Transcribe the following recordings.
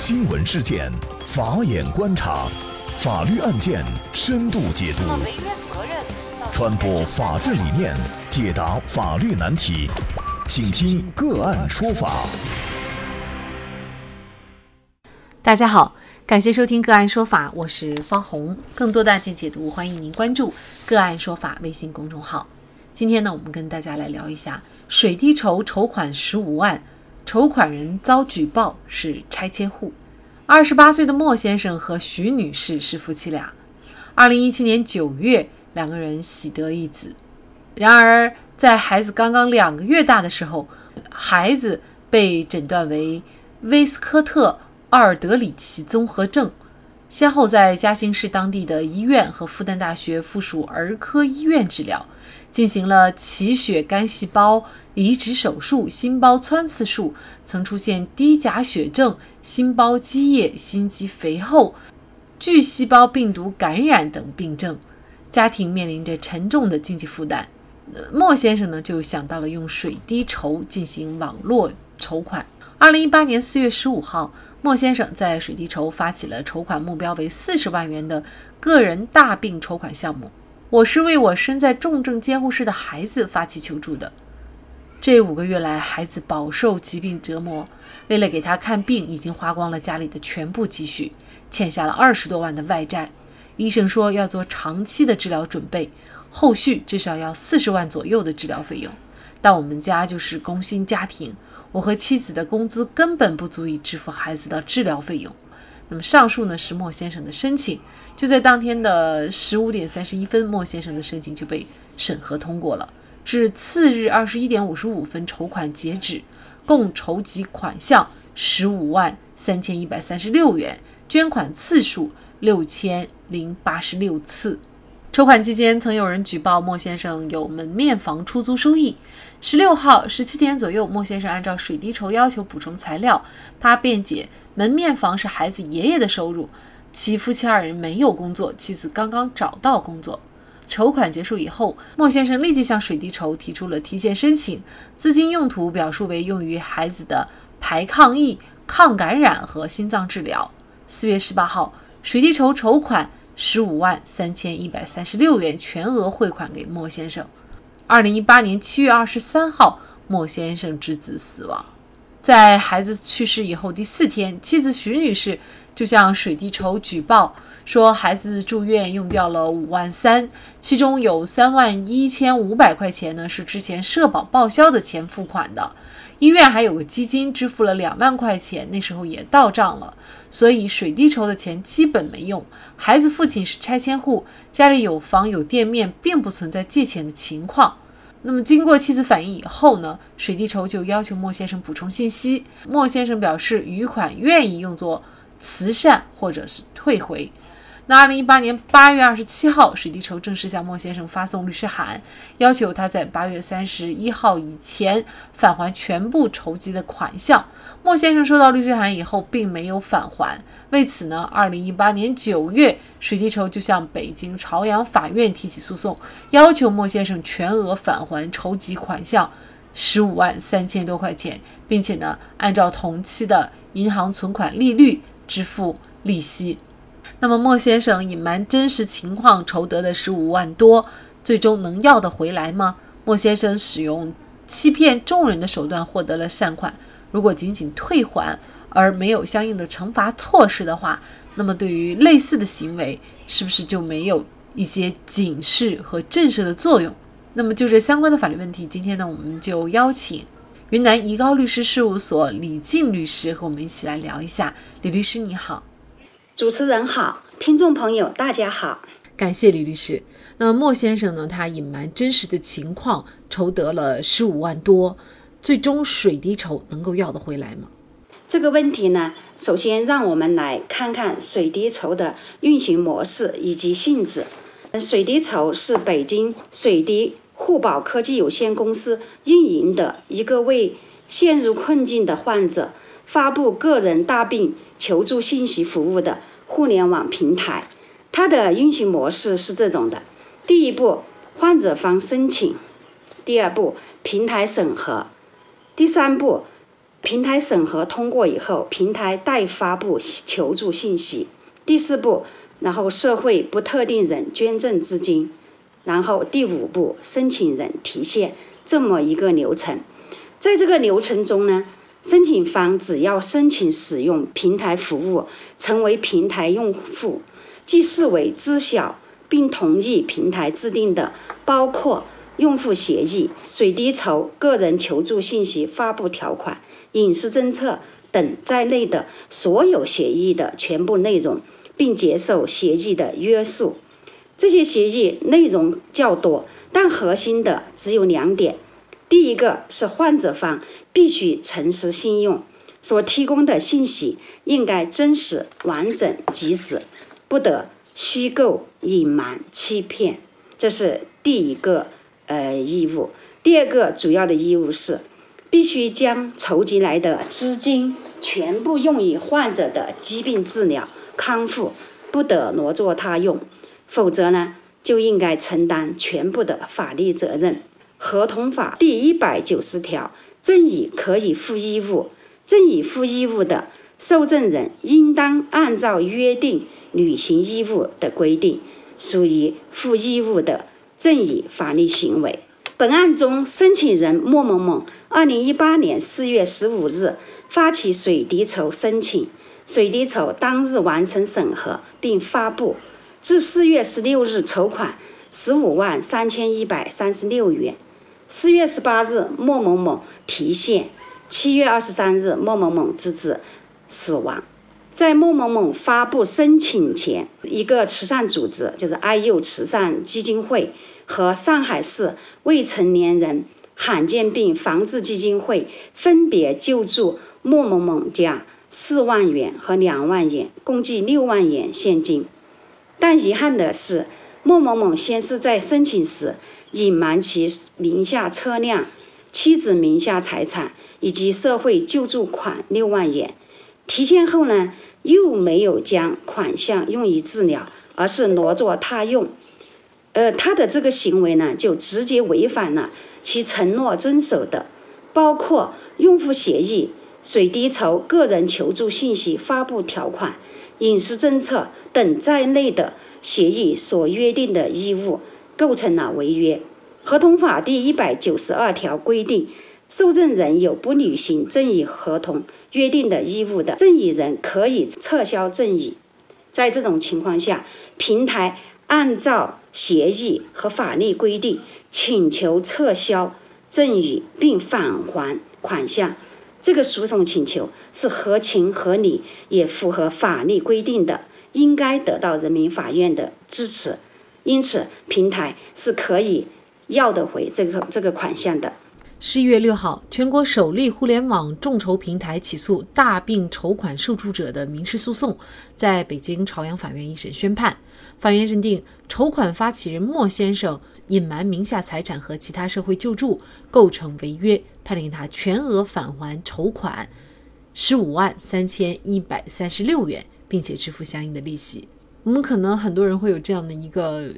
新闻事件，法眼观察，法律案件深度解读，传播法治理念，解答法律难题，请听个案说法。大家好，感谢收听个案说法，我是方红。更多的案件解读，欢迎您关注个案说法微信公众号。今天呢，我们跟大家来聊一下水滴筹筹款十五万。筹款人遭举报是拆迁户。二十八岁的莫先生和徐女士是夫妻俩。二零一七年九月，两个人喜得一子。然而，在孩子刚刚两个月大的时候，孩子被诊断为威斯科特·奥尔德里奇综合症，先后在嘉兴市当地的医院和复旦大学附属儿科医院治疗。进行了脐血干细胞移植手术、心包穿刺术，曾出现低钾血症、心包积液、心肌肥厚、巨细胞病毒感染等病症，家庭面临着沉重的经济负担。莫先生呢，就想到了用水滴筹进行网络筹款。二零一八年四月十五号，莫先生在水滴筹发起了筹款目标为四十万元的个人大病筹款项目。我是为我身在重症监护室的孩子发起求助的。这五个月来，孩子饱受疾病折磨，为了给他看病，已经花光了家里的全部积蓄，欠下了二十多万的外债。医生说要做长期的治疗准备，后续至少要四十万左右的治疗费用。但我们家就是工薪家庭，我和妻子的工资根本不足以支付孩子的治疗费用。那么上述呢是莫先生的申请，就在当天的十五点三十一分，莫先生的申请就被审核通过了。至次日二十一点五十五分，筹款截止，共筹集款项十五万三千一百三十六元，捐款次数六千零八十六次。筹款期间，曾有人举报莫先生有门面房出租收益。十六号十七点左右，莫先生按照水滴筹要求补充材料，他辩解门面房是孩子爷爷的收入，其夫妻二人没有工作，妻子刚刚找到工作。筹款结束以后，莫先生立即向水滴筹提出了提现申请，资金用途表述为用于孩子的排抗疫、抗感染和心脏治疗。四月十八号，水滴筹筹款。十五万三千一百三十六元全额汇款给莫先生。二零一八年七月二十三号，莫先生之子死亡。在孩子去世以后第四天，妻子徐女士就向水滴筹举报说，孩子住院用掉了五万三，其中有三万一千五百块钱呢是之前社保报销的钱付款的。医院还有个基金支付了两万块钱，那时候也到账了，所以水滴筹的钱基本没用。孩子父亲是拆迁户，家里有房有店面，并不存在借钱的情况。那么经过妻子反映以后呢，水滴筹就要求莫先生补充信息。莫先生表示余款愿意用作慈善或者是退回。那二零一八年八月二十七号，水滴筹正式向莫先生发送律师函，要求他在八月三十一号以前返还全部筹集的款项。莫先生收到律师函以后，并没有返还。为此呢，二零一八年九月，水滴筹就向北京朝阳法院提起诉讼，要求莫先生全额返还筹集款项十五万三千多块钱，并且呢，按照同期的银行存款利率支付利息。那么莫先生隐瞒真实情况筹得的十五万多，最终能要得回来吗？莫先生使用欺骗众人的手段获得了善款，如果仅仅退还而没有相应的惩罚措施的话，那么对于类似的行为，是不是就没有一些警示和震慑的作用？那么就这相关的法律问题，今天呢，我们就邀请云南怡高律师事务所李静律师和我们一起来聊一下。李律师你好。主持人好，听众朋友大家好，感谢李律师。那莫先生呢？他隐瞒真实的情况，筹得了十五万多，最终水滴筹能够要得回来吗？这个问题呢，首先让我们来看看水滴筹的运行模式以及性质。水滴筹是北京水滴互保科技有限公司运营的一个为陷入困境的患者发布个人大病求助信息服务的。互联网平台，它的运行模式是这种的：第一步，患者方申请；第二步，平台审核；第三步，平台审核通过以后，平台代发布求助信息。第四步，然后社会不特定人捐赠资金，然后第五步，申请人提现，这么一个流程。在这个流程中呢，申请方只要申请使用平台服务，成为平台用户，即视为知晓并同意平台制定的包括用户协议、水滴筹个人求助信息发布条款、隐私政策等在内的所有协议的全部内容，并接受协议的约束。这些协议内容较多，但核心的只有两点。第一个是患者方必须诚实信用，所提供的信息应该真实、完整、及时，不得虚构、隐瞒、欺骗，这是第一个呃义务。第二个主要的义务是，必须将筹集来的资金全部用于患者的疾病治疗康复，不得挪作他用，否则呢，就应该承担全部的法律责任。合同法第一百九十条，赠与可以负义务，赠与负义务的受赠人应当按照约定履行义务的规定，属于负义务的赠与法律行为。本案中，申请人莫某某，二零一八年四月十五日发起水滴筹申请，水滴筹当日完成审核并发布，至四月十六日筹款十五万三千一百三十六元。四月十八日，莫某某提现。七月二十三日，莫某某之子死亡。在莫某某发布申请前，一个慈善组织，就是爱幼慈善基金会和上海市未成年人罕见病防治基金会分别救助莫某某家四万元和两万元，共计六万元现金。但遗憾的是，莫某某先是在申请时。隐瞒其名下车辆、妻子名下财产以及社会救助款六万元，提现后呢，又没有将款项用于治疗，而是挪作他用。呃，他的这个行为呢，就直接违反了其承诺遵守的，包括用户协议、水滴筹个人求助信息发布条款、隐私政策等在内的协议所约定的义务。构成了违约。合同法第一百九十二条规定，受赠人有不履行赠与合同约定的义务的，赠与人可以撤销赠与。在这种情况下，平台按照协议和法律规定请求撤销赠与并返还款项，这个诉讼请求是合情合理，也符合法律规定的，应该得到人民法院的支持。因此，平台是可以要得回这个这个款项的。十一月六号，全国首例互联网众筹平台起诉大病筹款受助者的民事诉讼，在北京朝阳法院一审宣判。法院认定，筹款发起人莫先生隐瞒名下财产和其他社会救助，构成违约，判令他全额返还筹款十五万三千一百三十六元，并且支付相应的利息。我们可能很多人会有这样的一个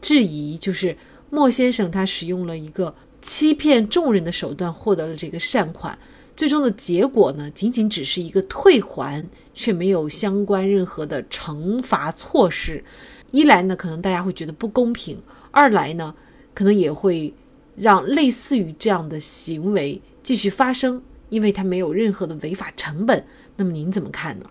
质疑，就是莫先生他使用了一个欺骗众人的手段获得了这个善款，最终的结果呢，仅仅只是一个退还，却没有相关任何的惩罚措施。一来呢，可能大家会觉得不公平；二来呢，可能也会让类似于这样的行为继续发生，因为他没有任何的违法成本。那么您怎么看呢？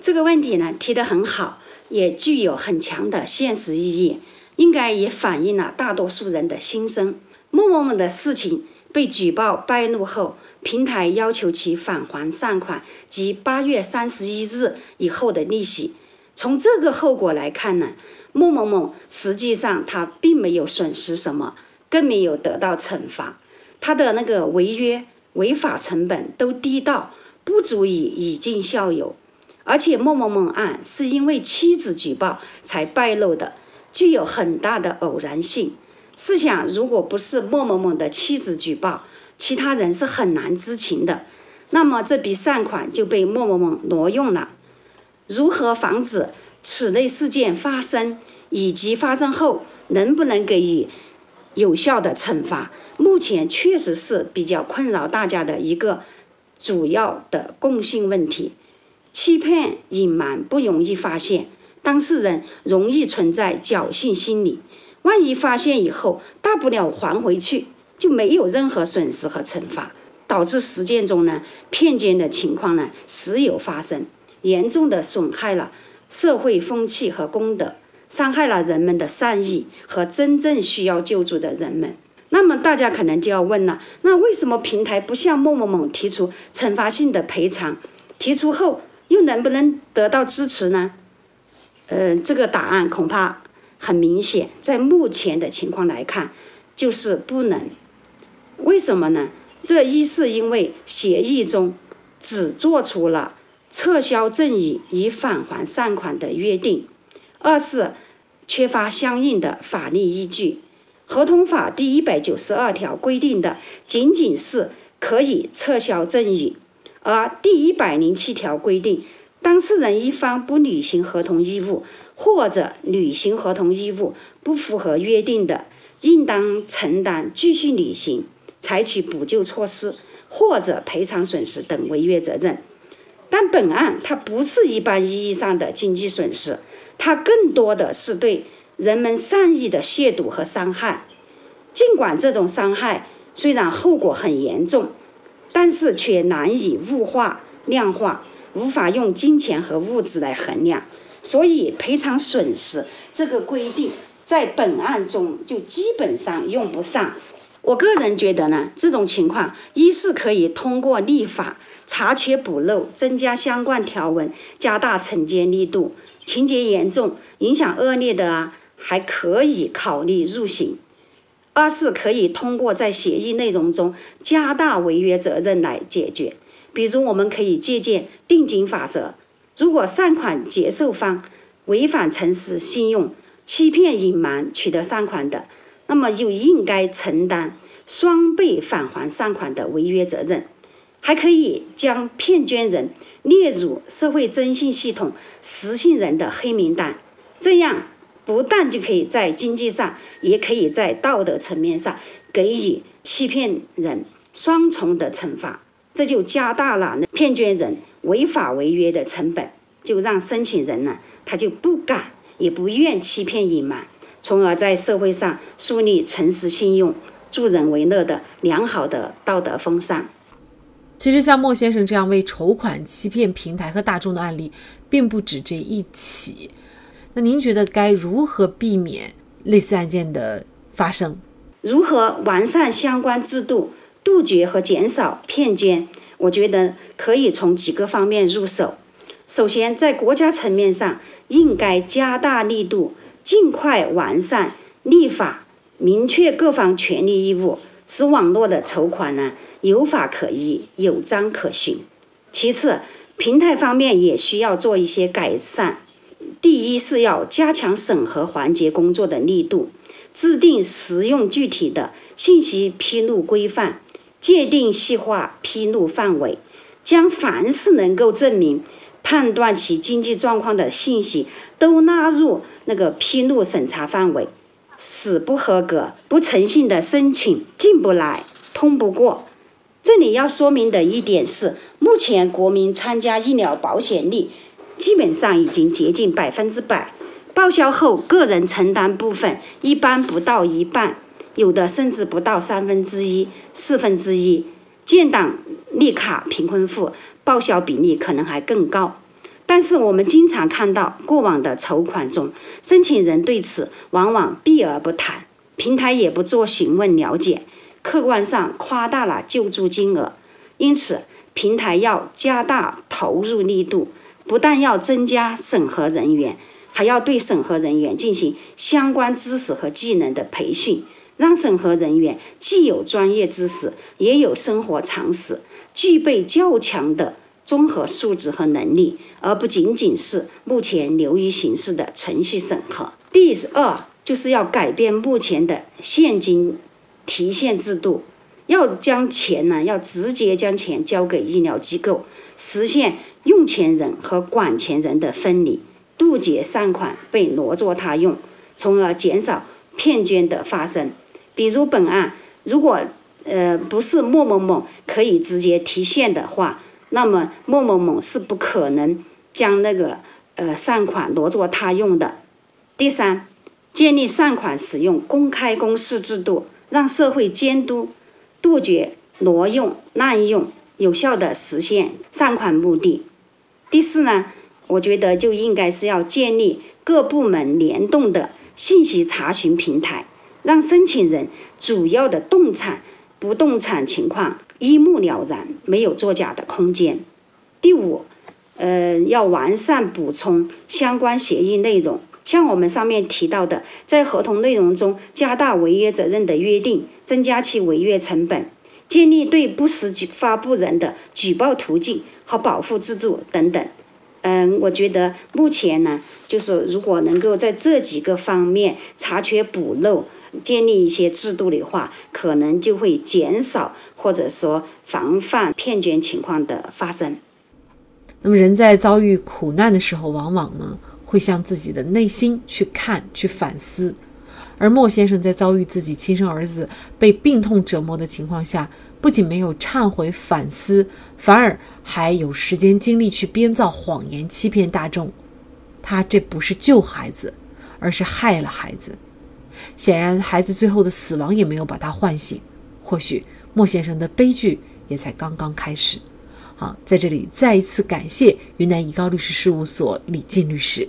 这个问题呢，提得很好。也具有很强的现实意义，应该也反映了大多数人的心声。某某某的事情被举报败露后，平台要求其返还善款及八月三十一日以后的利息。从这个后果来看呢，某某某实际上他并没有损失什么，更没有得到惩罚，他的那个违约违法成本都低到不足以以儆效尤。而且某某某案是因为妻子举报才败露的，具有很大的偶然性。试想，如果不是某某某的妻子举报，其他人是很难知情的。那么这笔善款就被某某某挪用了。如何防止此类事件发生，以及发生后能不能给予有效的惩罚，目前确实是比较困扰大家的一个主要的共性问题。欺骗隐瞒不容易发现，当事人容易存在侥幸心理。万一发现以后，大不了还回去，就没有任何损失和惩罚，导致实践中呢骗捐的情况呢时有发生，严重的损害了社会风气和公德，伤害了人们的善意和真正需要救助的人们。那么大家可能就要问了，那为什么平台不向某某某提出惩罚性的赔偿？提出后又能不能得到支持呢？呃，这个答案恐怕。很明显，在目前的情况来看，就是不能。为什么呢？这一是因为协议中只做出了撤销赠与以返还善款的约定；二是缺乏相应的法律依据。合同法第一百九十二条规定的仅仅是可以撤销赠与，而第一百零七条规定，当事人一方不履行合同义务。或者履行合同义务不符合约定的，应当承担继续履行、采取补救措施或者赔偿损失等违约责任。但本案它不是一般意义上的经济损失，它更多的是对人们善意的亵渎和伤害。尽管这种伤害虽然后果很严重，但是却难以物化量化，无法用金钱和物质来衡量。所以赔偿损失这个规定在本案中就基本上用不上。我个人觉得呢，这种情况一是可以通过立法查缺补漏，增加相关条文，加大惩戒力度；情节严重、影响恶劣的啊，还可以考虑入刑。二是可以通过在协议内容中加大违约责任来解决，比如我们可以借鉴定金法则。如果善款接受方违反诚实信用、欺骗隐瞒取得善款的，那么就应该承担双倍返还善款的违约责任，还可以将骗捐人列入社会征信系统失信人的黑名单，这样不但就可以在经济上，也可以在道德层面上给予欺骗人双重的惩罚。这就加大了骗捐人违法违约的成本，就让申请人呢，他就不敢也不愿欺骗隐瞒，从而在社会上树立诚实信用、助人为乐的良好的道德风尚。其实，像莫先生这样为筹款欺骗平台和大众的案例，并不止这一起。那您觉得该如何避免类似案件的发生？如何完善相关制度？杜绝和减少骗捐，我觉得可以从几个方面入手。首先，在国家层面上，应该加大力度，尽快完善立法，明确各方权利义务，使网络的筹款呢有法可依、有章可循。其次，平台方面也需要做一些改善。第一是要加强审核环节工作的力度，制定实用具体的信息披露规范。界定细化披露范围，将凡是能够证明判断其经济状况的信息都纳入那个披露审查范围，使不合格、不诚信的申请进不来、通不过。这里要说明的一点是，目前国民参加医疗保险率基本上已经接近百分之百，报销后个人承担部分一般不到一半。有的甚至不到三分之一、四分之一，建档立卡贫困户报销比例可能还更高。但是我们经常看到过往的筹款中，申请人对此往往避而不谈，平台也不做询问了解，客观上夸大了救助金额。因此，平台要加大投入力度，不但要增加审核人员，还要对审核人员进行相关知识和技能的培训。让审核人员既有专业知识，也有生活常识，具备较强的综合素质和能力，而不仅仅是目前流于形式的程序审核。第二，就是要改变目前的现金提现制度，要将钱呢，要直接将钱交给医疗机构，实现用钱人和管钱人的分离，杜绝善款被挪作他用，从而减少骗捐的发生。比如本案，如果呃，不是某某某可以直接提现的话，那么某某某是不可能将那个呃善款挪作他用的。第三，建立善款使用公开公示制度，让社会监督，杜绝挪用滥用，有效的实现善款目的。第四呢，我觉得就应该是要建立各部门联动的信息查询平台，让申请人主要的动产。不动产情况一目了然，没有作假的空间。第五，呃，要完善补充相关协议内容，像我们上面提到的，在合同内容中加大违约责任的约定，增加其违约成本，建立对不实举发布人的举报途径和保护制度等等。嗯，我觉得目前呢，就是如果能够在这几个方面查缺补漏。建立一些制度的话，可能就会减少或者说防范骗捐情况的发生。那么，人在遭遇苦难的时候，往往呢会向自己的内心去看、去反思。而莫先生在遭遇自己亲生儿子被病痛折磨的情况下，不仅没有忏悔反思，反而还有时间精力去编造谎言欺骗大众。他这不是救孩子，而是害了孩子。显然，孩子最后的死亡也没有把他唤醒。或许莫先生的悲剧也才刚刚开始。好，在这里再一次感谢云南怡高律师事务所李静律师。